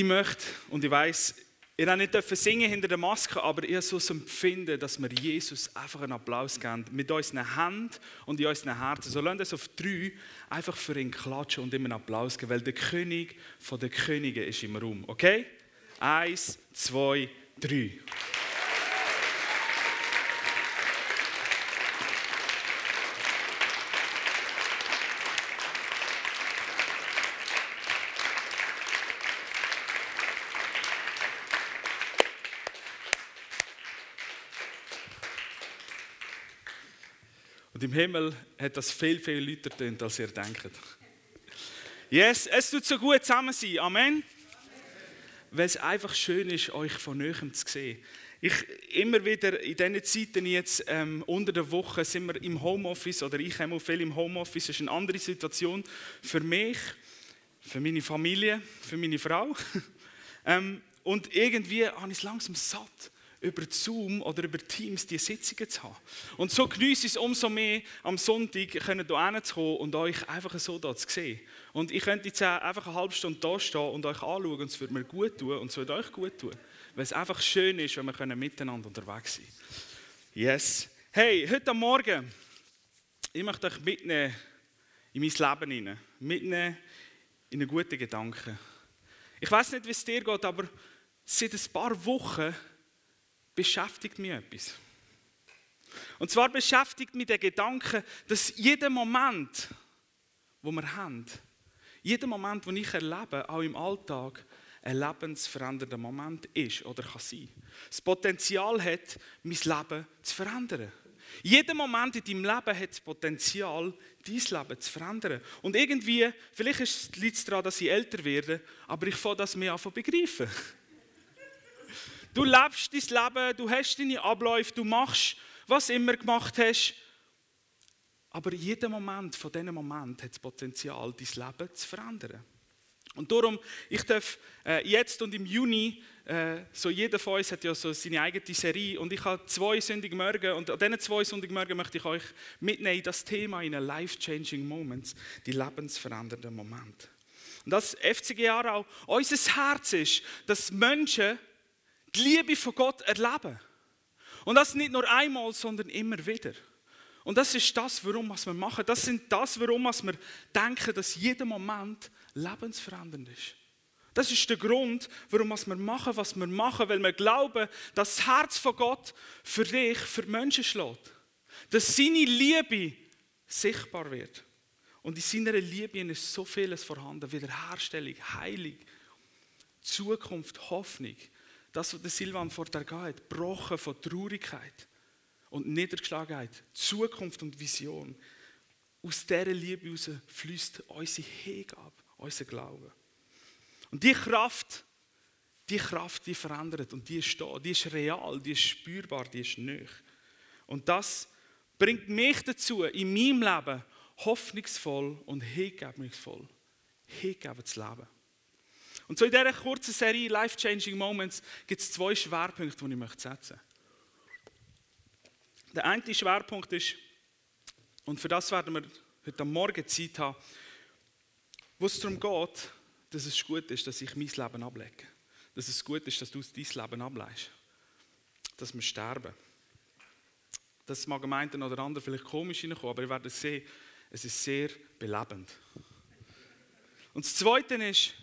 ich möchte, und ich weiß, ihr habt nicht dürfen singen hinter der Maske, aber ihr so Empfinden, dass wir Jesus einfach einen Applaus geben. Mit unseren Händen und in unseren Herzen. So lasst uns auf drei einfach für ihn klatschen und ihm einen Applaus geben, weil der König von den Königen ist im Raum. Okay? Eins, zwei, drei. Im Himmel hat das viel, viel lauter tönt, als ihr denkt. Yes, es tut so gut zusammen sein. Amen. Weil es einfach schön ist, euch von Neuem zu sehen. Ich, immer wieder in diesen Zeiten jetzt ähm, unter der Woche sind wir im Homeoffice oder ich habe viel im Homeoffice. Das ist eine andere Situation für mich, für meine Familie, für meine Frau. ähm, und irgendwie habe ich es langsam satt über Zoom oder über Teams die Sitzungen zu haben. Und so genieße ich es umso mehr, am Sonntag hier hinzukommen und euch einfach so da zu sehen. Und ich könnte jetzt einfach eine halbe Stunde da stehen und euch anschauen und es würde mir gut tun und es würde euch gut tun. Weil es einfach schön ist, wenn wir miteinander unterwegs sein können. Yes. Hey, heute Morgen, ich möchte euch mitnehmen in mein Leben hinein. Mitnehmen in einen guten Gedanken. Ich weiß nicht, wie es dir geht, aber seit ein paar Wochen beschäftigt mich etwas. Und zwar beschäftigt mich der Gedanke, dass jeder Moment, wo wir haben, jeder Moment, den ich erlebe, auch im Alltag, ein lebensverändernder Moment ist oder kann sein. Das Potenzial hat, mein Leben zu verändern. Jeder Moment in deinem Leben hat das Potenzial, dein Leben zu verändern. Und irgendwie, vielleicht liegt es daran, dass ich älter werde, aber ich fange das mehr an zu begreifen. Du lebst dein Leben, du hast deine Abläufe, du machst, was immer gemacht hast. Aber jeder Moment von diesem Moment hat das Potenzial, dein Leben zu verändern. Und darum, ich darf äh, jetzt und im Juni, äh, so jeder von uns hat ja so seine eigene Serie und ich habe zwei Sonntagmorgen und an diesen zwei Sonntagmorgen möchte ich euch mitnehmen in das Thema in Life-Changing Moments, die lebensverändernden Momente. Und das FCG auch unser Herz ist, dass Menschen die Liebe von Gott erleben. Und das nicht nur einmal, sondern immer wieder. Und das ist das, warum was wir machen. Das sind das, warum was wir denken, dass jeder Moment lebensverändernd ist. Das ist der Grund, warum was wir machen, was wir machen, weil wir glauben, dass das Herz von Gott für dich, für Menschen schlägt. Dass seine Liebe sichtbar wird. Und in seiner Liebe ist so vieles vorhanden. Wiederherstellung, Heilung, Zukunft, Hoffnung. Das, was der Silvan vorher hat, gebrochen von Traurigkeit und Niedergeschlagenheit, Zukunft und Vision. Aus dieser Liebe heraus fließt unsere Hingabe, unser Glaube. Und die Kraft, die Kraft, die verändert und die ist da, die ist real, die ist spürbar, die ist nöch. Und das bringt mich dazu, in meinem Leben hoffnungsvoll und hingebungsvoll, hingeben zu leben. Und so in dieser kurzen Serie Life-Changing Moments gibt es zwei Schwerpunkte, die ich möchte setzen möchte. Der eine Schwerpunkt ist, und für das werden wir heute Morgen Zeit haben, wo es darum geht, dass es gut ist, dass ich mein Leben ablege. Dass es gut ist, dass du dein Leben ableist. Dass wir sterben. Das mag am einen oder anderen vielleicht komisch hineinkommen, aber ihr werdet sehen, es ist sehr belebend. Und das Zweite ist,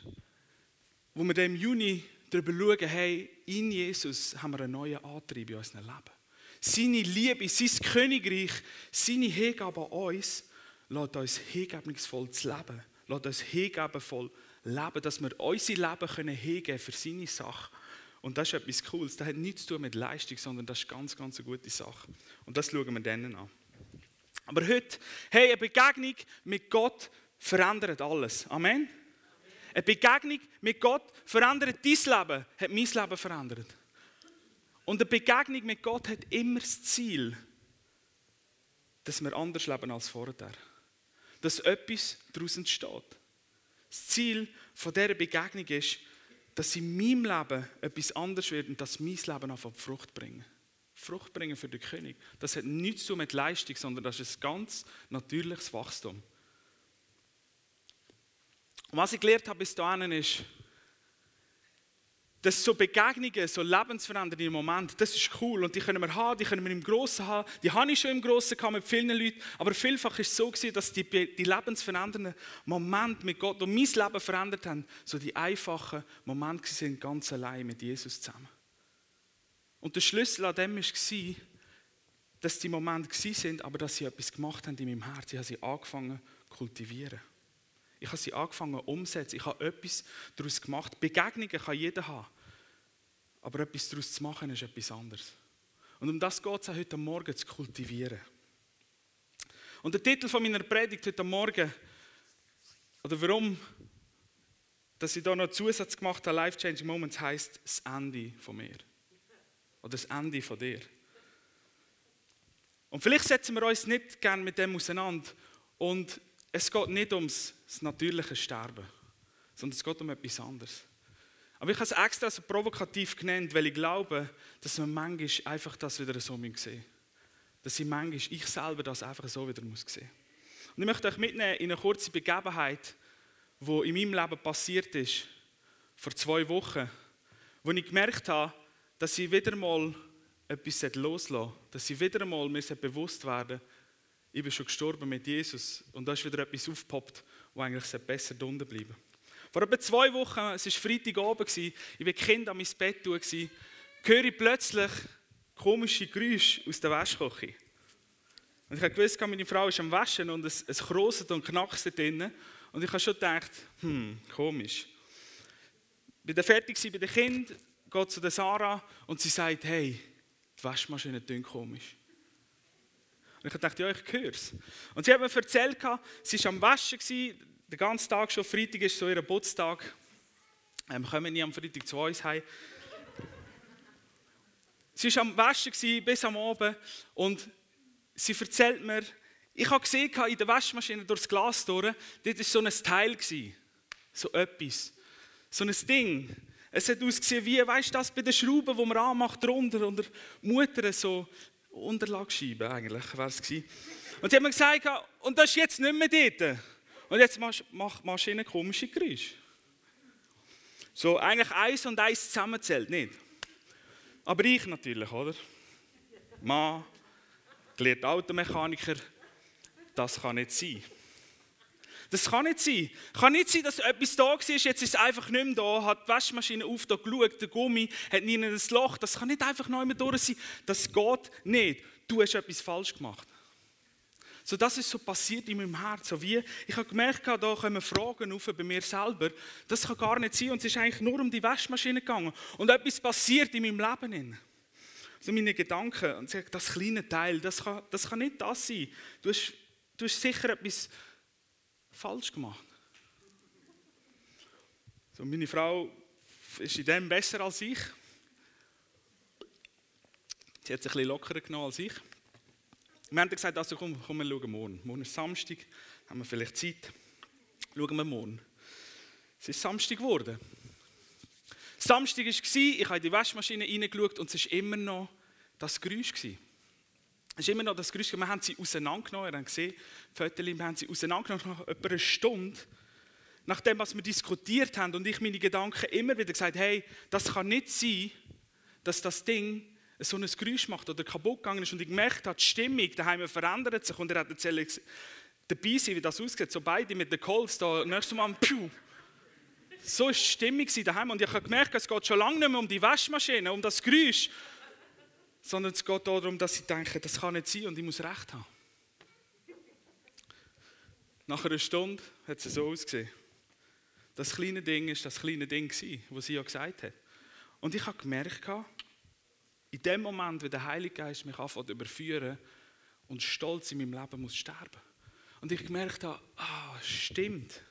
wo wir im Juni darüber schauen, hey, in Jesus haben wir einen neuen Antrieb in unserem Leben. Seine Liebe, sein Königreich, seine Hingabe an uns, lässt uns hingebungsvoll zu leben. Lässt uns hingebenvoll leben, dass wir unser Leben können hingeben für seine Sache. Und das ist etwas Cooles. Das hat nichts zu tun mit Leistung, sondern das ist ganz, ganz eine gute Sache. Und das schauen wir dann an. Aber heute, hey, eine Begegnung mit Gott verändert alles. Amen. Eine Begegnung mit Gott verändert dein Leben, hat mein Leben verändert. Und eine Begegnung mit Gott hat immer das Ziel, dass wir anders leben als vorher. Dass etwas daraus entsteht. Das Ziel von dieser Begegnung ist, dass in meinem Leben etwas anders wird und dass mein Leben auf Frucht bringen. Frucht bringen für den König. Das hat nichts zu tun mit Leistung, sondern das ist ein ganz natürliches Wachstum. Und was ich gelernt habe bis dahin ist, dass so Begegnungen, so lebensverändernde Momente, das ist cool und die können wir haben, die können wir im Grossen haben. Die habe ich schon im Grossen gehabt mit vielen Leuten, aber vielfach ist es so gewesen, dass die, die lebensverändernden Momente mit Gott, die mein Leben verändert haben, so die einfachen Momente sind ganz allein mit Jesus zusammen. Und der Schlüssel an dem war, dass die Momente sind, aber dass sie etwas gemacht haben in meinem Herzen. Ich habe sie angefangen zu kultivieren. Ich habe sie angefangen umzusetzen. Ich habe etwas daraus gemacht. Begegnungen kann jeder haben. Aber etwas daraus zu machen, ist etwas anderes. Und um das geht es heute Morgen zu kultivieren. Und der Titel von meiner Predigt heute Morgen, oder warum dass ich da noch einen Zusatz gemacht habe, Life Changing Moments, heißt das Ende von mir. Oder das Ende von dir. Und vielleicht setzen wir uns nicht gerne mit dem auseinander. Und es geht nicht ums natürliche Sterben, sondern es geht um etwas anderes. Aber ich habe es extra so provokativ genannt, weil ich glaube, dass man manchmal einfach das wieder so sehen muss. Dass ich manchmal, ich selber das einfach so wieder muss sehen Und ich möchte euch mitnehmen in eine kurze Begebenheit, die in meinem Leben passiert ist, vor zwei Wochen, wo ich gemerkt habe, dass ich wieder mal etwas loslassen dass ich wieder einmal mir bewusst werden ich bin schon gestorben mit Jesus und da ist wieder etwas aufgepoppt, wo eigentlich besser drunter bleiben Vor etwa zwei Wochen, es war Freitagabend, ich war Kind an mein Bett, höre ich plötzlich komische Geräusche aus der Waschküche. Und ich habe gewusst, meine Frau ist am Waschen und es, es kroset und knackst drinnen. Und ich habe schon gedacht, hm, komisch. Bei der fertig bei den Kind, geht zu der Sarah und sie sagt, hey, die Waschmaschine klingt komisch. Und ich dachte, ja, ich höre es. Und sie hat mir erzählt, sie war am Waschen, den ganzen Tag schon, Freitag ist so ihr. Ähm, wir kommen nie am Freitag zu uns heim. Sie war am Waschen bis am Abend und sie erzählt mir, ich habe gesehen in der Waschmaschine durch das Glas durch, dort war so ein Teil, so etwas, so ein Ding. Es hat ausgesehen wie, weißt du, das bei den Schrauben, die man anmacht, drunter und der Mutter so Unterlagsscheibe eigentlich wäre es. Und sie haben mir gesagt, und das ist jetzt nicht mehr dort. Und jetzt macht die Maschine komische Geräusche. So eigentlich eins und eins zusammenzählt, nicht? Aber ich natürlich, oder? Mann, gelernter Automechaniker, das kann nicht sein. Das kann nicht sein. Kann nicht sein, dass etwas da war, jetzt ist es einfach nicht mehr da, hat die Waschmaschine auf, da geschaut, der Gummi hat nie ein Loch. Das kann nicht einfach neu mehr durch sein. Das geht nicht. Du hast etwas falsch gemacht. So, das ist so passiert in meinem Herz. So wie, ich habe gemerkt, da kommen Fragen auf bei mir selber. Das kann gar nicht sein. Und es ist eigentlich nur um die Waschmaschine gegangen. Und etwas passiert in meinem Leben. So meine Gedanken. Und sagt, das kleine Teil, das kann, das kann nicht das sein. Du hast, du hast sicher etwas falsch gemacht. So, meine Frau ist in dem besser als ich. Sie hat es ein bisschen lockerer genommen als ich. Wir haben gesagt, also komm, komm, wir schauen morgen. Morgen ist Samstag, haben wir vielleicht Zeit. Schauen wir morgen. Es ist Samstag geworden. Samstag war, ich habe in die Waschmaschine reingeschaut und es war immer noch das Geräusch. Es ist immer noch das Geräusch, wir haben sie auseinandergenommen, wir haben gesehen, Fotos, wir haben sie auseinandergenommen, nach etwa einer Stunde, nachdem was wir diskutiert haben und ich meine Gedanken immer wieder gesagt, hey, das kann nicht sein, dass das Ding so ein Geräusch macht oder kaputt gegangen ist. Und ich gemerkt habe, die Stimmung daheim verändert sich und er hat erzählt, dabei sein, wie das aussieht, so beide mit den Colts da, nächstes Mal, piu. So war die Stimmung daheim. Und ich habe gemerkt, es geht schon lange nicht mehr um die Waschmaschine, um das Geräusch, sondern es geht darum, dass sie denken, das kann nicht sein und ich muss Recht haben. Nach einer Stunde hat es so ausgesehen. Das kleine Ding ist das kleine Ding, was sie ja gesagt hat. Und ich habe gemerkt, in dem Moment, wo der Heilige Geist mich anfängt überführen und Stolz in meinem Leben muss sterben. Und ich gemerkt habe, ah, stimmt.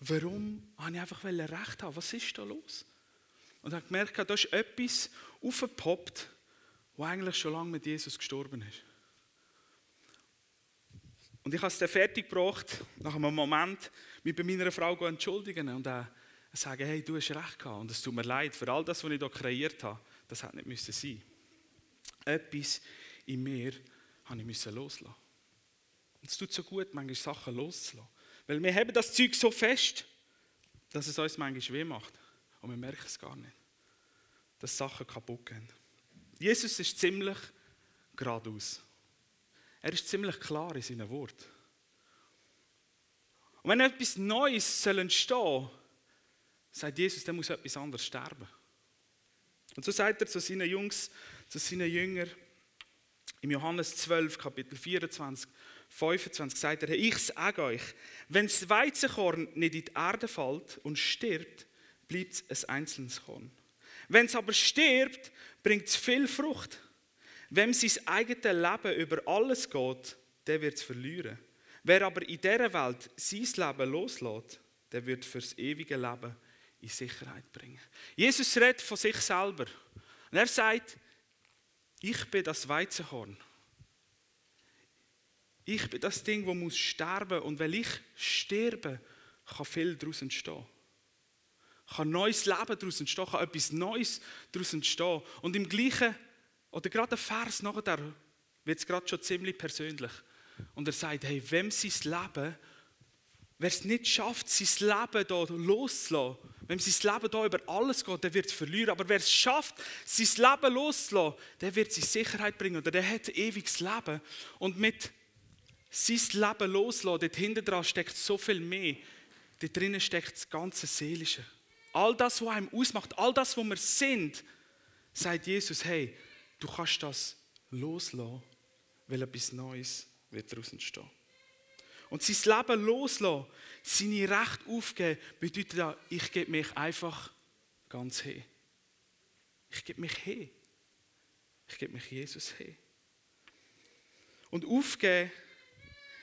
Warum habe ich einfach Recht haben? Was ist da los? Und habe gemerkt, da ist etwas aufgepoppt, der eigentlich schon lange mit Jesus gestorben ist. Und ich habe es dann fertig gebracht, nach einem Moment, mich bei meiner Frau entschuldigen und äh, sagen, hey, du hast recht gehabt und es tut mir leid für all das, was ich hier kreiert habe. Das hätte nicht müssen sein. Etwas in mir habe ich müssen loslassen. Und es tut so gut, manchmal Sachen loszulassen. Weil wir haben das Zeug so fest, dass es uns manchmal weh macht. und wir merken es gar nicht, dass Sachen kaputt gehen. Jesus ist ziemlich geradeaus. Er ist ziemlich klar in seinen Worten. Und wenn etwas Neues soll entstehen soll, sagt Jesus, dann muss etwas anderes sterben. Und so sagt er zu seinen Jungs, zu seinen Jüngern, im Johannes 12, Kapitel 24, 25 sagt er, ich sage euch, wenn das Weizenkorn nicht in die Erde fällt und stirbt, bleibt es ein einzelnes Korn. Wenn es aber stirbt, bringt es viel Frucht. Wem sein eigenes Leben über alles geht, der wird es verlieren. Wer aber in dieser Welt sein Leben loslässt, der wird fürs ewige Leben in Sicherheit bringen. Jesus redet von sich selber. Und er sagt, ich bin das Weizenhorn. Ich bin das Ding, das muss sterben und weil ich sterbe, kann viel daraus entstehen. Kann neues Leben daraus entstehen, kann etwas Neues daraus entstehen. Und im gleichen, oder gerade der Vers nachher, wird es gerade schon ziemlich persönlich. Und er sagt, hey, wem sein Leben, wer es nicht schafft, sein Leben hier loszulassen, wenn sein Leben hier über alles geht, der wird es verlieren. Aber wer es schafft, sein Leben loszulassen, der wird in Sicherheit bringen oder der hat ewiges Leben. Und mit sein Leben loslassen, dort hinten dran steckt so viel mehr. Dort drinnen steckt das ganze Seelische. All das, was einem ausmacht, all das, was wir sind, sagt Jesus, hey, du kannst das loslassen, weil etwas Neues wird daraus entstehen. Und sein Leben loslassen, seine Rechte aufgeben, bedeutet ja, ich gebe mich einfach ganz hin. Ich gebe mich hin. Ich gebe mich Jesus hin. Und aufgeben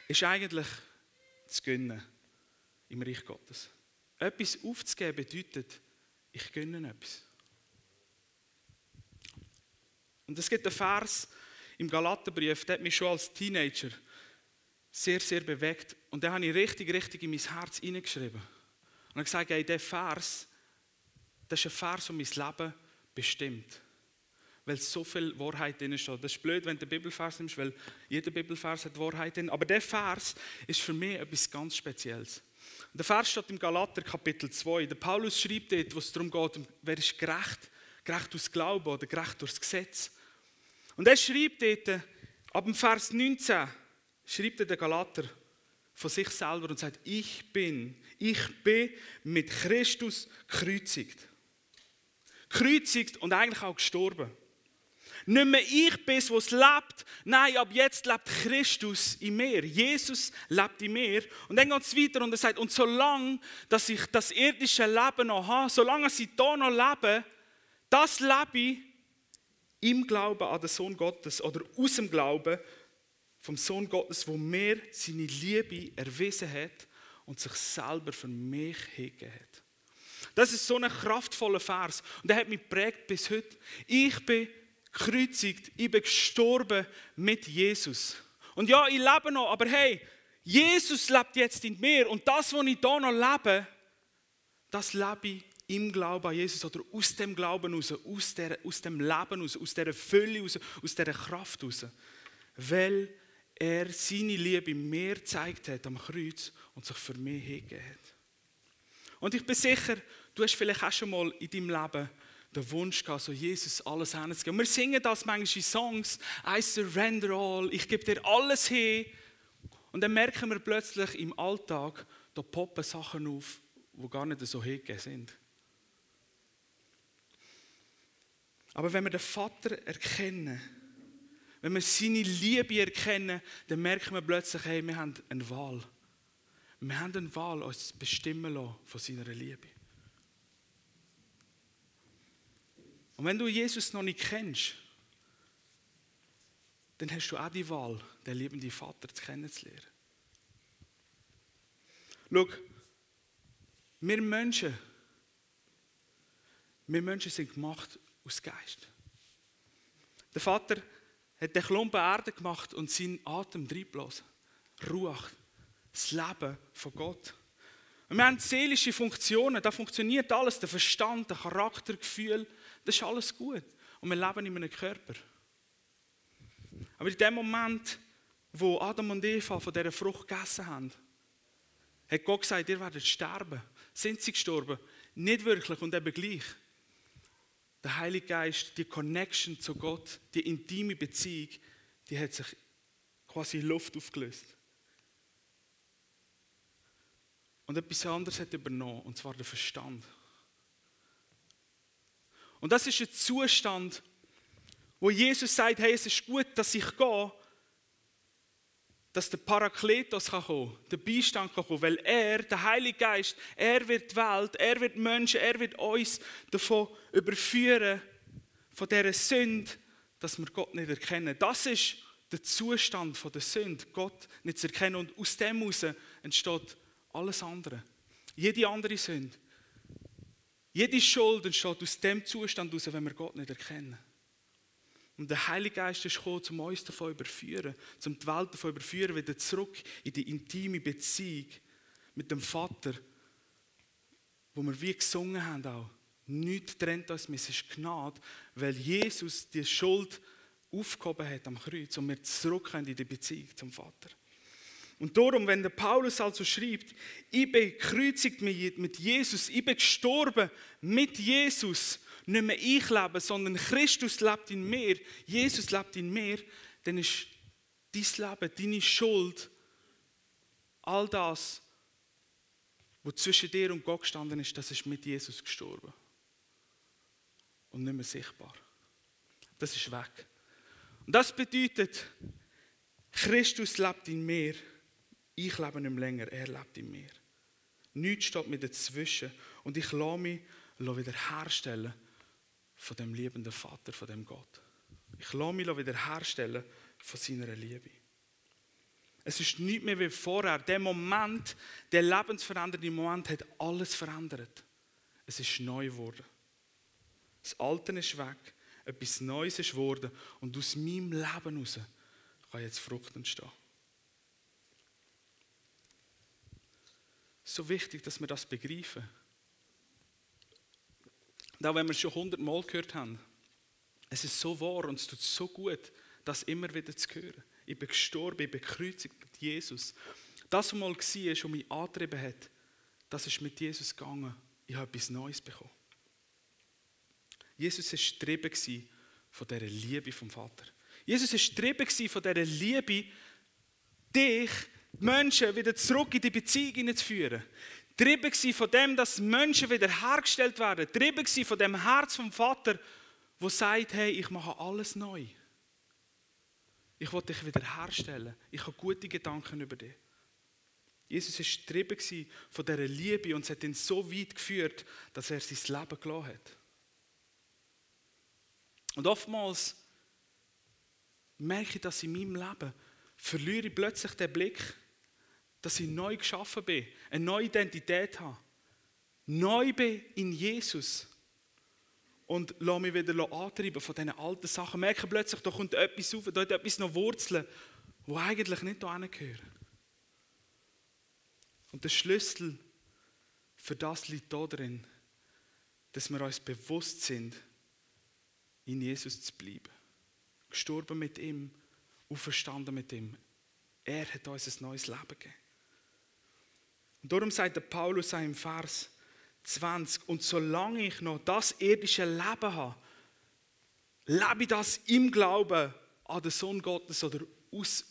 ist eigentlich zu gönnen im Reich Gottes. Etwas aufzugeben bedeutet, ich gönne etwas. Und es gibt einen Vers im Galaterbrief, der hat mich schon als Teenager sehr, sehr bewegt. Und den habe ich richtig, richtig in mein Herz hineingeschrieben. Und ich gesagt, hey, der Vers, das ist ein Vers, der mein Leben bestimmt weil so viel Wahrheit drin steht. Das ist blöd, wenn du den Bibelvers nimmst, weil jeder Bibelvers hat Wahrheit drin. Aber der Vers ist für mich etwas ganz Spezielles. Der Vers steht im Galater Kapitel 2. Der Paulus schreibt dort, wo es darum geht, wer ist gerecht? Gerecht durch Glauben oder gerecht durchs Gesetz? Und er schreibt dort, ab dem Vers 19, schreibt er der Galater von sich selber und sagt, ich bin, ich bin mit Christus gekreuzigt. Gekreuzigt und eigentlich auch gestorben. Nicht mehr ich bin, was lebt. Nein, ab jetzt lebt Christus in mir. Jesus lebt in mir. Und dann geht es weiter und er sagt, und solange dass ich das irdische Leben noch habe, solange ich hier noch lebe, das lebe ich im Glauben an den Sohn Gottes oder aus dem Glauben vom Sohn Gottes, wo mir seine Liebe erwiesen hat und sich selber für mich hingegeben hat. Das ist so ein kraftvoller Vers und der hat mich prägt bis heute. Ich bin gekreuzigt, ich bin gestorben mit Jesus. Und ja, ich lebe noch, aber hey, Jesus lebt jetzt in mir und das, was ich hier noch lebe, das lebe ich im Glauben an Jesus oder aus dem Glauben raus, aus, der, aus dem Leben raus, aus dieser Fülle raus, aus dieser Kraft raus. Weil er seine Liebe mir gezeigt hat am Kreuz und sich für mich hingegeben hat. Und ich bin sicher, du hast vielleicht auch schon mal in deinem Leben den Wunsch gehabt, so Jesus alles hinzugeben. Wir singen das manchmal in Songs, I surrender all, ich gebe dir alles hin. Und dann merken wir plötzlich im Alltag, da poppen Sachen auf, die gar nicht so hingegeben sind. Aber wenn wir den Vater erkennen, wenn wir seine Liebe erkennen, dann merken wir plötzlich, hey, wir haben eine Wahl. Wir haben eine Wahl, uns bestimmen lassen von seiner Liebe. Und wenn du Jesus noch nicht kennst, dann hast du auch die Wahl, den liebenden Vater kennenzulernen. Schau, wir Menschen, wir Menschen sind gemacht aus Geist. Der Vater hat den Klumpen Erde gemacht und seinen Atem reingeblasen. Ruach, das Leben von Gott. Und wir haben seelische Funktionen, da funktioniert alles, der Verstand, der Charakter, Gefühl, das ist alles gut. Und wir leben in einem Körper. Aber in dem Moment, wo Adam und Eva von dieser Frucht gegessen haben, hat Gott gesagt, ihr werdet sterben. Sind sie gestorben? nicht wirklich und eben gleich. Der Heilige Geist, die Connection zu Gott, die intime Beziehung, die hat sich quasi in Luft aufgelöst. Und etwas anderes hat übernommen, und zwar der Verstand. Und das ist ein Zustand, wo Jesus sagt, hey, es ist gut, dass ich gehe, dass der Parakletos kann kommen, der Beistand kann kommen, weil er, der Heilige Geist, er wird die Welt, er wird Menschen, er wird uns davon überführen, von dieser Sünde, dass wir Gott nicht erkennen. Das ist der Zustand der Sünde, Gott nicht zu erkennen. Und aus dem heraus entsteht alles andere. Jede andere Sünde. Jede Schuld entsteht aus dem Zustand heraus, wenn wir Gott nicht erkennen. Und der Heilige Geist ist gekommen, um uns davon überführen, um die Welt davon überführen, wieder zurück in die intime Beziehung mit dem Vater, wo wir wie gesungen haben auch. Nichts trennt uns, es ist Gnade, weil Jesus die Schuld aufgehoben hat am Kreuz und wir zurück in die Beziehung zum Vater. Und darum, wenn der Paulus also schreibt, ich bin gekreuzigt mit Jesus, ich bin gestorben mit Jesus, nicht mehr ich lebe, sondern Christus lebt in mir, Jesus lebt in mir, dann ist dein Leben, deine Schuld, all das, was zwischen dir und Gott gestanden ist, das ist mit Jesus gestorben. Und nicht mehr sichtbar. Das ist weg. Und das bedeutet, Christus lebt in mir. Ich lebe nicht mehr länger, er lebt in mir. Nichts steht mir dazwischen. Und ich lasse mich wieder herstellen von dem liebenden Vater, von dem Gott. Ich lasse mich wiederherstellen von seiner Liebe. Es ist nicht mehr wie vorher. Der Moment, der lebensverändernde Moment, hat alles verändert. Es ist neu geworden. Das Alte ist weg, etwas Neues ist geworden und aus meinem Leben heraus kann jetzt Frucht entstehen. So wichtig, dass wir das begreifen. Und auch wenn wir es schon hundertmal gehört haben, es ist so wahr und es tut so gut, das immer wieder zu hören. Ich bin gestorben, ich bin gekreuzigt mit Jesus. Das, was mal war, was mich angetrieben hat, das ist mit Jesus gegangen. Ich habe etwas Neues bekommen. Jesus war getrieben von dieser Liebe vom Vater. Jesus war getrieben von dieser Liebe, dich, Menschen, wieder zurück in die Beziehung zu führen. Getrieben von dem, dass Menschen wieder hergestellt werden. Getrieben von dem Herz vom Vater, wo sagt, hey, ich mache alles neu. Ich will dich wieder herstellen. Ich habe gute Gedanken über dich. Jesus war getrieben von dieser Liebe und es hat ihn so weit geführt, dass er sein Leben gelassen hat. Und oftmals merke ich, dass in meinem Leben verliere ich plötzlich den Blick dass ich neu geschaffen bin, eine neue Identität habe. Neu bin in Jesus. Und lasse mich wieder antreiben von diesen alten Sachen. Merke plötzlich, da kommt etwas auf, da hat etwas noch Wurzeln, wo eigentlich nicht hierher gehören. Und der Schlüssel für das liegt da drin, dass wir uns bewusst sind, in Jesus zu bleiben. Gestorben mit ihm, auferstanden mit ihm. Er hat uns ein neues Leben gegeben. Und darum sagt der Paulus im Vers 20, und solange ich noch das irdische Leben habe, lebe ich das im Glauben an den Sohn Gottes oder aus,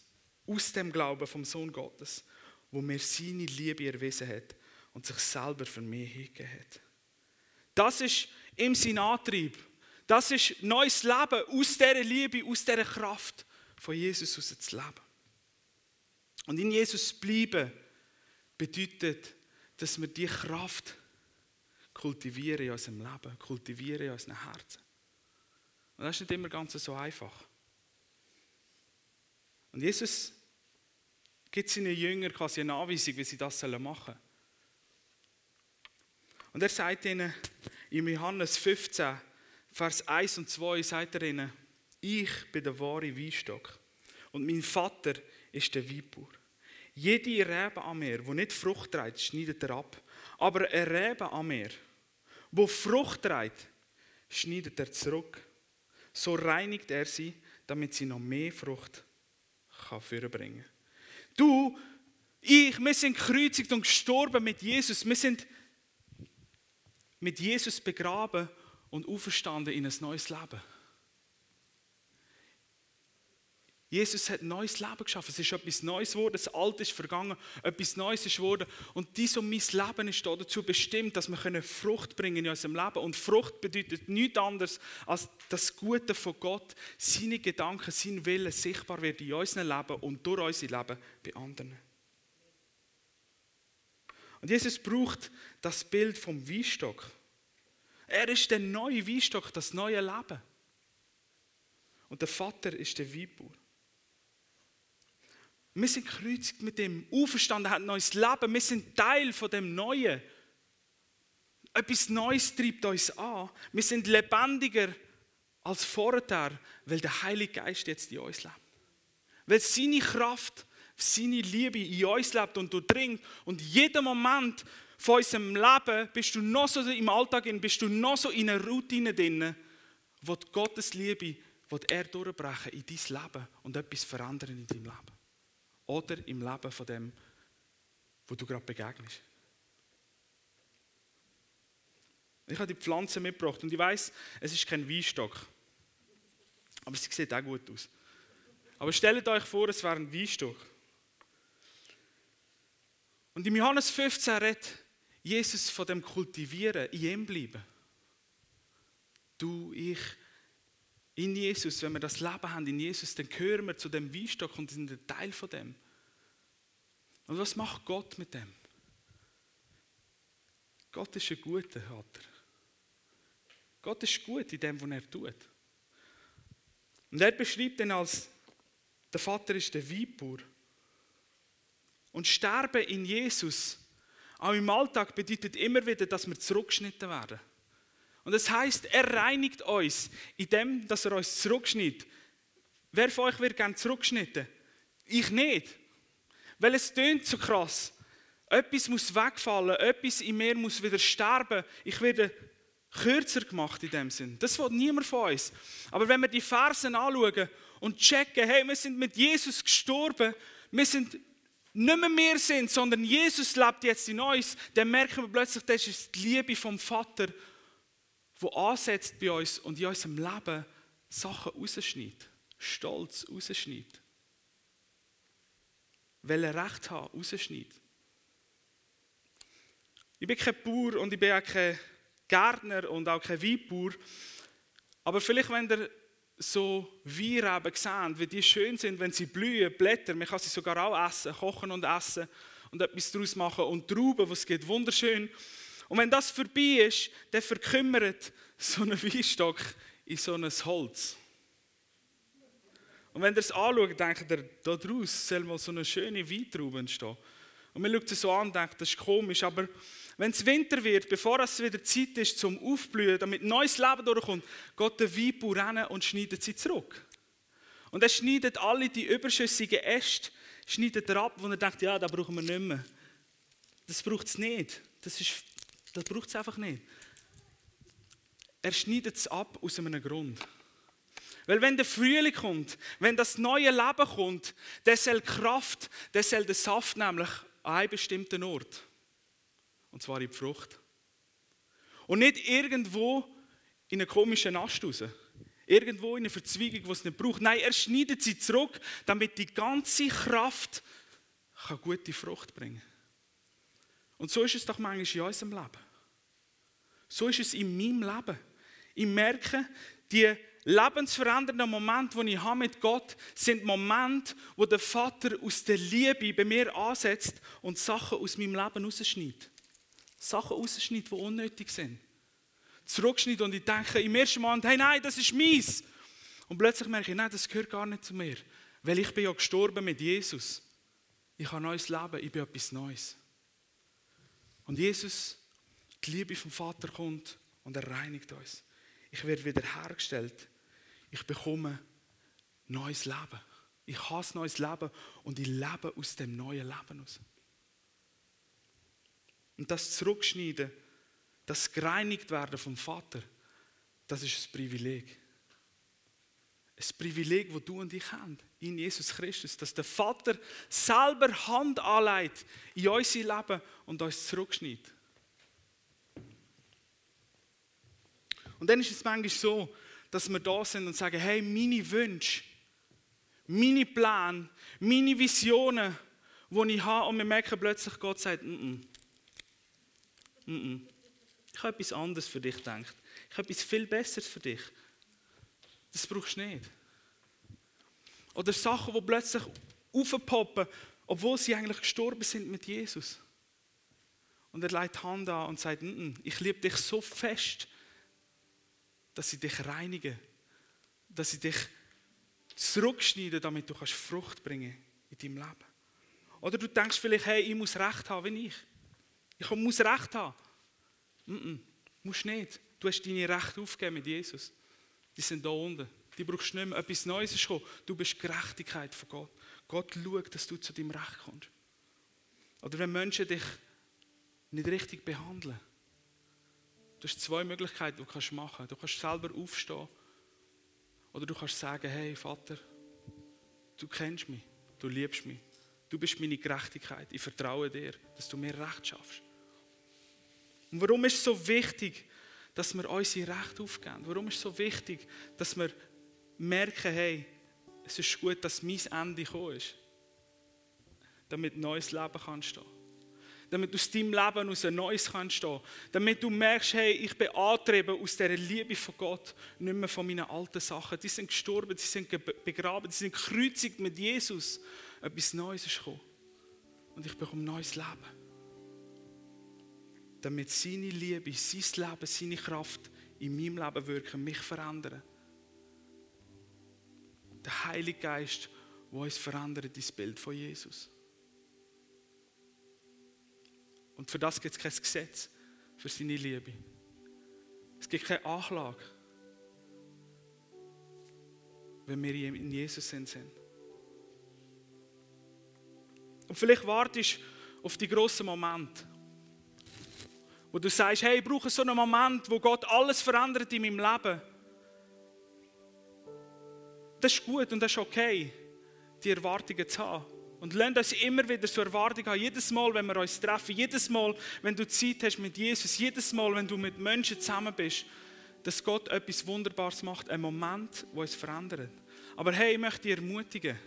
aus dem Glauben vom Sohn Gottes, wo mir seine Liebe erwiesen hat und sich selber für mich hingegeben hat. Das ist ihm sein Antrieb. Das ist neues Leben aus dieser Liebe, aus dieser Kraft von Jesus aus zu leben. Und in Jesus bleiben bedeutet, dass wir die Kraft kultivieren in unserem Leben, kultivieren in unseren Herzen. Und das ist nicht immer ganz so einfach. Und Jesus gibt seinen Jüngern quasi eine Anweisung, wie sie das machen sollen. Und er sagt ihnen in Johannes 15, Vers 1 und 2, sagt er ihnen, ich bin der wahre Weinstock und mein Vater ist der Weinbauer. Jede Rebe an mir, die nicht Frucht trägt, schneidet er ab. Aber eine Rebe an mir, die Frucht trägt, schneidet er zurück. So reinigt er sie, damit sie noch mehr Frucht kann vorbringen Du, ich, wir sind gekreuzigt und gestorben mit Jesus. Wir sind mit Jesus begraben und auferstanden in ein neues Leben. Jesus hat neues Leben geschaffen. Es ist etwas Neues geworden. Das Alte ist vergangen. Etwas Neues ist geworden. Und dies und mein Leben ist dazu bestimmt, dass wir Frucht bringen in unserem Leben. Und Frucht bedeutet nichts anderes, als das Gute von Gott, seine Gedanken, sein Wille sichtbar wird in unserem Leben und durch unser Leben bei anderen. Und Jesus braucht das Bild vom Weinstock. Er ist der neue Weinstock, das neue Leben. Und der Vater ist der Weinbauer. Wir sind gekreuzigt mit dem, auferstanden, hat ein neues Leben. Wir sind Teil von dem Neuen. Etwas Neues treibt uns an. Wir sind lebendiger als vorher, weil der Heilige Geist jetzt in uns lebt. Weil seine Kraft, seine Liebe in uns lebt und durchdringt. Und jeden Moment von unserem Leben bist du noch so im Alltag, bist du noch so in einer Routine drin, wo Gottes Liebe, wo er durchbrechen in dein Leben und etwas verändern in deinem Leben oder im Leben von dem, wo du gerade begegnest. Ich habe die Pflanze mitgebracht und ich weiß, es ist kein Weinstock. Aber sie sieht auch gut aus. Aber stellt euch vor, es wäre ein Weinstock. Und im Johannes 15 redet Jesus von dem Kultivieren, in ihm bleiben. Du, ich, in Jesus, wenn wir das Leben haben in Jesus, dann gehören wir zu dem Weinstock und sind ein Teil von dem. Und was macht Gott mit dem? Gott ist ein guter Vater. Gott ist gut in dem, was er tut. Und er beschreibt ihn als, der Vater ist der Weinbauer. Und Sterben in Jesus, auch im Alltag, bedeutet immer wieder, dass wir zurückgeschnitten werden. Und das heißt, er reinigt uns, indem dass er uns zurückschneidet. Wer von euch wird gerne zurückgeschnitten? Ich nicht. Weil es tönt so krass. Etwas muss wegfallen, etwas in mir muss wieder sterben. Ich werde kürzer gemacht in dem Sinn. Das will niemand von uns. Aber wenn wir die Versen anschauen und checken, hey, wir sind mit Jesus gestorben, wir sind nicht mehr wir sind, sondern Jesus lebt jetzt in uns, dann merken wir plötzlich, das ist die Liebe vom Vater, wo ansetzt bei uns und in unserem Leben Sachen rausschneidet. Stolz rausschneidet. Er Recht hat, rausschneidet. Ich bin kein Bauer und ich bin auch kein Gärtner und auch kein Weinbauer. Aber vielleicht, wenn ihr so Weinreben seht, wie die schön sind, wenn sie blühen, Blätter, man kann sie sogar auch essen, kochen und essen und etwas daraus machen. Und Trauben, was geht wunderschön. Und wenn das vorbei ist, dann verkümmert so ein Weinstock in so ein Holz. Und wenn ihr es anschaut, denkt ihr, da draus soll mal so eine schöne Weintraube entstehen. Und man schaut es so an und denkt, das ist komisch, aber wenn es Winter wird, bevor es wieder Zeit ist zum Aufblühen, damit neues Leben durchkommt, geht der Weinbau rein und schneidet sie zurück. Und er schneidet alle die überschüssigen Äste, schneidet er ab, wo er denkt, ja, da brauchen wir nicht mehr. Das braucht es nicht. Das ist das braucht es einfach nicht. Er schneidet es ab aus einem Grund. Weil wenn der Frühling kommt, wenn das neue Leben kommt, der soll Kraft, der soll den Saft nämlich an einen bestimmten Ort. Und zwar in die Frucht. Und nicht irgendwo in einen komischen Ast raus. Irgendwo in eine Verzweigung, die es nicht braucht. Nein, er schneidet sie zurück, damit die ganze Kraft gute Frucht bringen kann. Und so ist es doch manchmal in unserem Leben. So ist es in meinem Leben. Ich merke, die lebensverändernden Momente, die ich habe mit Gott, sind Momente, wo der Vater aus der Liebe bei mir ansetzt und Sachen aus meinem Leben rausschneidet. Sachen rausschneidet, die unnötig sind. Zurückschneidet und ich denke im ersten Moment, hey nein, das ist meins. Und plötzlich merke ich, nein, das gehört gar nicht zu mir. Weil ich bin ja gestorben mit Jesus. Ich habe ein neues Leben, ich bin etwas Neues. Und Jesus, die Liebe vom Vater kommt und er reinigt uns. Ich werde wiederhergestellt. Ich bekomme neues Leben. Ich ein neues Leben und ich lebe aus dem neuen Leben aus. Und das Zurückschneiden, das gereinigt werden vom Vater, das ist ein Privileg. Ein Privileg, das du und ich haben, in Jesus Christus, dass der Vater selber Hand anlegt in unser Leben und uns zurückschneidet. Und dann ist es manchmal so, dass wir da sind und sagen, hey, meine Wünsche, meine Pläne, meine Visionen, die ich habe, und wir merken plötzlich, Gott sagt, mm -mm. Mm ich habe etwas anderes für dich gedacht. Ich habe etwas viel Besseres für dich. Das brauchst du nicht. Oder Sachen, die plötzlich aufpoppen, obwohl sie eigentlich gestorben sind mit Jesus. Und er legt die Hand an und sagt, ich liebe dich so fest, dass ich dich reinige, dass ich dich zurückschneide, damit du kannst Frucht bringen in deinem Leben. Oder du denkst vielleicht, hey, ich muss Recht haben wie ich. Ich muss Recht haben. -mm, musst nicht. Du hast deine Rechte aufgegeben mit Jesus. Die sind da unten. Die brauchst du nicht mehr. Etwas Neues ist gekommen. Du bist Gerechtigkeit von Gott. Gott schaut, dass du zu deinem Recht kommst. Oder wenn Menschen dich nicht richtig behandeln. Du hast zwei Möglichkeiten, die du kannst machen kannst. Du kannst selber aufstehen oder du kannst sagen, hey Vater, du kennst mich, du liebst mich, du bist meine Gerechtigkeit, ich vertraue dir, dass du mir Recht schaffst. Und warum ist es so wichtig, dass wir unsere Rechte aufgeben? Warum ist es so wichtig, dass wir merken, hey, es ist gut, dass mein Ende gekommen ist, damit ein neues Leben kann stehen. Damit aus deinem Leben aus ein neues kann stehen. Damit du merkst, hey, ich bin angetrieben aus dieser Liebe von Gott, nicht mehr von meinen alten Sachen. Die sind gestorben, die sind begraben, die sind gekreuzigt mit Jesus. Etwas Neues ist gekommen. Und ich bekomme ein neues Leben. Damit seine Liebe, sein Leben, seine Kraft in meinem Leben wirken, mich verändern der Heilige Geist, der uns verändert, das Bild von Jesus. Und für das gibt es kein Gesetz, für seine Liebe. Es gibt keine Anklage, wenn wir in Jesus sind. Und vielleicht wartest du auf die grossen Momente, wo du sagst, hey, ich brauche so einen Moment, wo Gott alles verändert in meinem Leben das ist gut und das ist okay, die Erwartungen zu haben. Und lernt uns immer wieder so Erwartungen haben. Jedes Mal, wenn wir uns treffen, jedes Mal, wenn du Zeit hast mit Jesus, jedes Mal, wenn du mit Menschen zusammen bist, dass Gott etwas Wunderbares macht, ein Moment, wo es verändert. Aber hey, ich möchte dich ermutigen,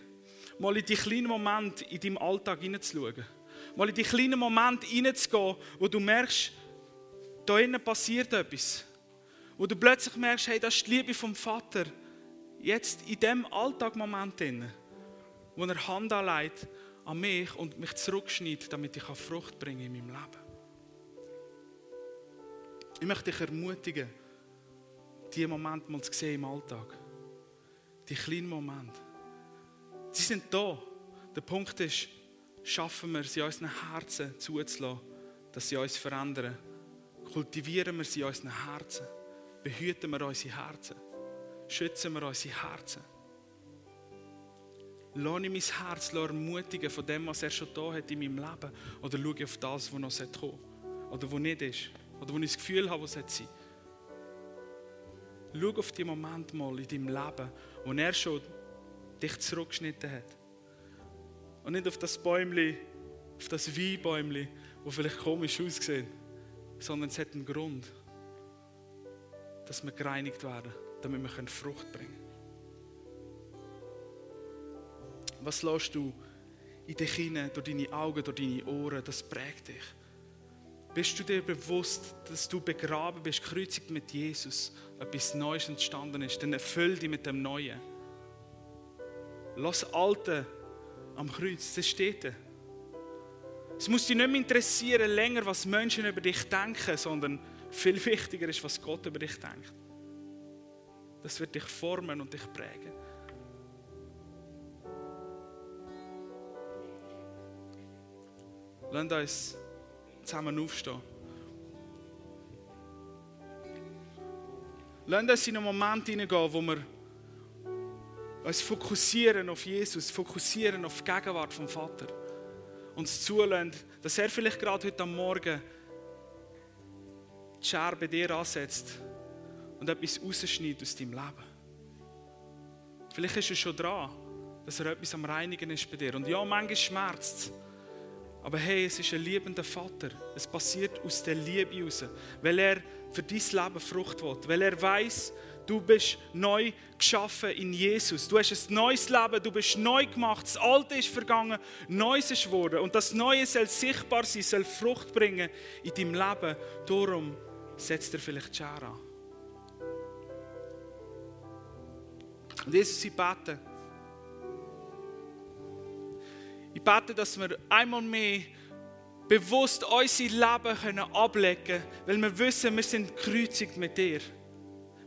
mal in die kleinen Momente in deinem Alltag hineinzuschauen. Mal in die kleinen Momente hineinzugehen, wo du merkst, da innen passiert etwas. Wo du plötzlich merkst, hey, das ist die Liebe vom Vater jetzt in dem Alltagmoment, wo er Hand anlegt an mich und mich zurückschneidet, damit ich Frucht bringen in meinem Leben. Ich möchte dich ermutigen, diese Momente mal zu sehen im Alltag. Die kleinen Momente. Sie sind da. Der Punkt ist, schaffen wir sie unseren Herzen zuzulassen, dass sie uns verändern. Kultivieren wir sie unseren Herzen. Behüten wir unsere Herzen schützen wir unsere Herzen. Lass ich mein Herz ermutigen von dem, was er schon da hat in meinem Leben. Oder schaue auf das, was noch kommen Oder was nicht ist. Oder wo ich das Gefühl habe, was sein Schau auf die Moment mal in deinem Leben, wo er schon dich zurückgeschnitten hat. Und nicht auf das Bäumchen, auf das Weinbäumchen, das vielleicht komisch aussieht, sondern es hat einen Grund, dass wir gereinigt werden damit wir Frucht bringen können. Was lässt du in dich hinein, durch deine Augen, durch deine Ohren, das prägt dich. Bist du dir bewusst, dass du begraben bist, gekreuzigt mit Jesus, etwas Neues entstanden ist, dann erfüll dich mit dem Neuen. Lass Alte am Kreuz, das steht da. Es muss dich nicht mehr interessieren länger, was Menschen über dich denken, sondern viel wichtiger ist, was Gott über dich denkt. Das wird dich formen und dich prägen. Lasst uns zusammen aufstehen. Lasst uns in einen Moment hineingehen, wo wir uns fokussieren auf Jesus, fokussieren auf die Gegenwart vom Vater. Uns zulassen, dass er vielleicht gerade heute am Morgen die Scherbe dir ansetzt und etwas rausschneidet aus deinem Leben. Vielleicht ist es schon dran, dass er etwas am Reinigen ist bei dir. Und ja, manchmal schmerzt es. Aber hey, es ist ein liebender Vater. Es passiert aus der Liebe heraus, weil er für dein Leben Frucht will, weil er weiß, du bist neu geschaffen in Jesus. Du hast ein neues Leben, du bist neu gemacht. Das Alte ist vergangen, Neues ist geworden. Und das Neue soll sichtbar sein, soll Frucht bringen in deinem Leben. Darum setzt er vielleicht die Schere an. Und Jesus, ich bete, ich bete, dass wir einmal mehr bewusst unser Leben können ablegen können, weil wir wissen, wir sind gekreuzigt mit dir.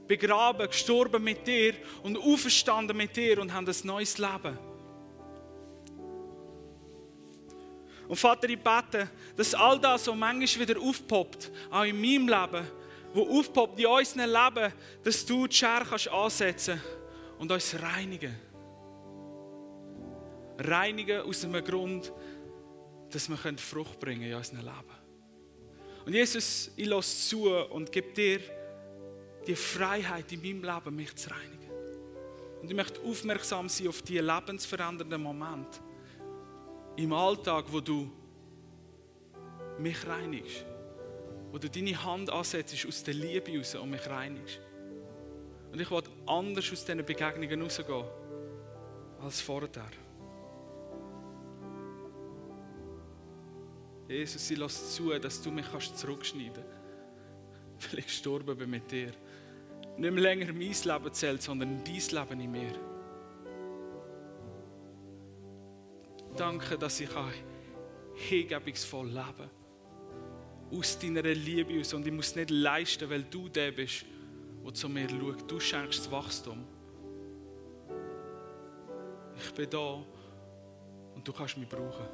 Begraben, gestorben mit dir und auferstanden mit dir und haben ein neues Leben. Und Vater, ich bete, dass all das, was manchmal wieder aufpoppt, auch in meinem Leben, wo aufpoppt in unserem Leben, dass du die Schere kannst ansetzen und uns reinigen reinigen aus einem Grund, dass wir Frucht bringen können in unserem Leben. Und Jesus, ich lasse zu und gebe dir die Freiheit in meinem Leben, mich zu reinigen. Und ich möchte aufmerksam sein auf die lebensverändernden Momente im Alltag, wo du mich reinigst. Wo du deine Hand ansetzt aus der Liebe heraus und mich reinigst. Und ich will anders aus diesen Begegnungen rausgehen als vorher. Jesus, ich lasse zu, dass du mich kannst zurückschneiden kannst. Weil ich gestorben bin mit dir. Nicht mehr länger mein Leben zählt, sondern dein Leben in mir. Danke, dass ich hingebungsvoll leben kann. Aus deiner Liebe aus. Und ich muss nicht leisten, weil du der bist, der zu mir schaut. Du schenkst das Wachstum. Ich bin da und du kannst mich brauchen.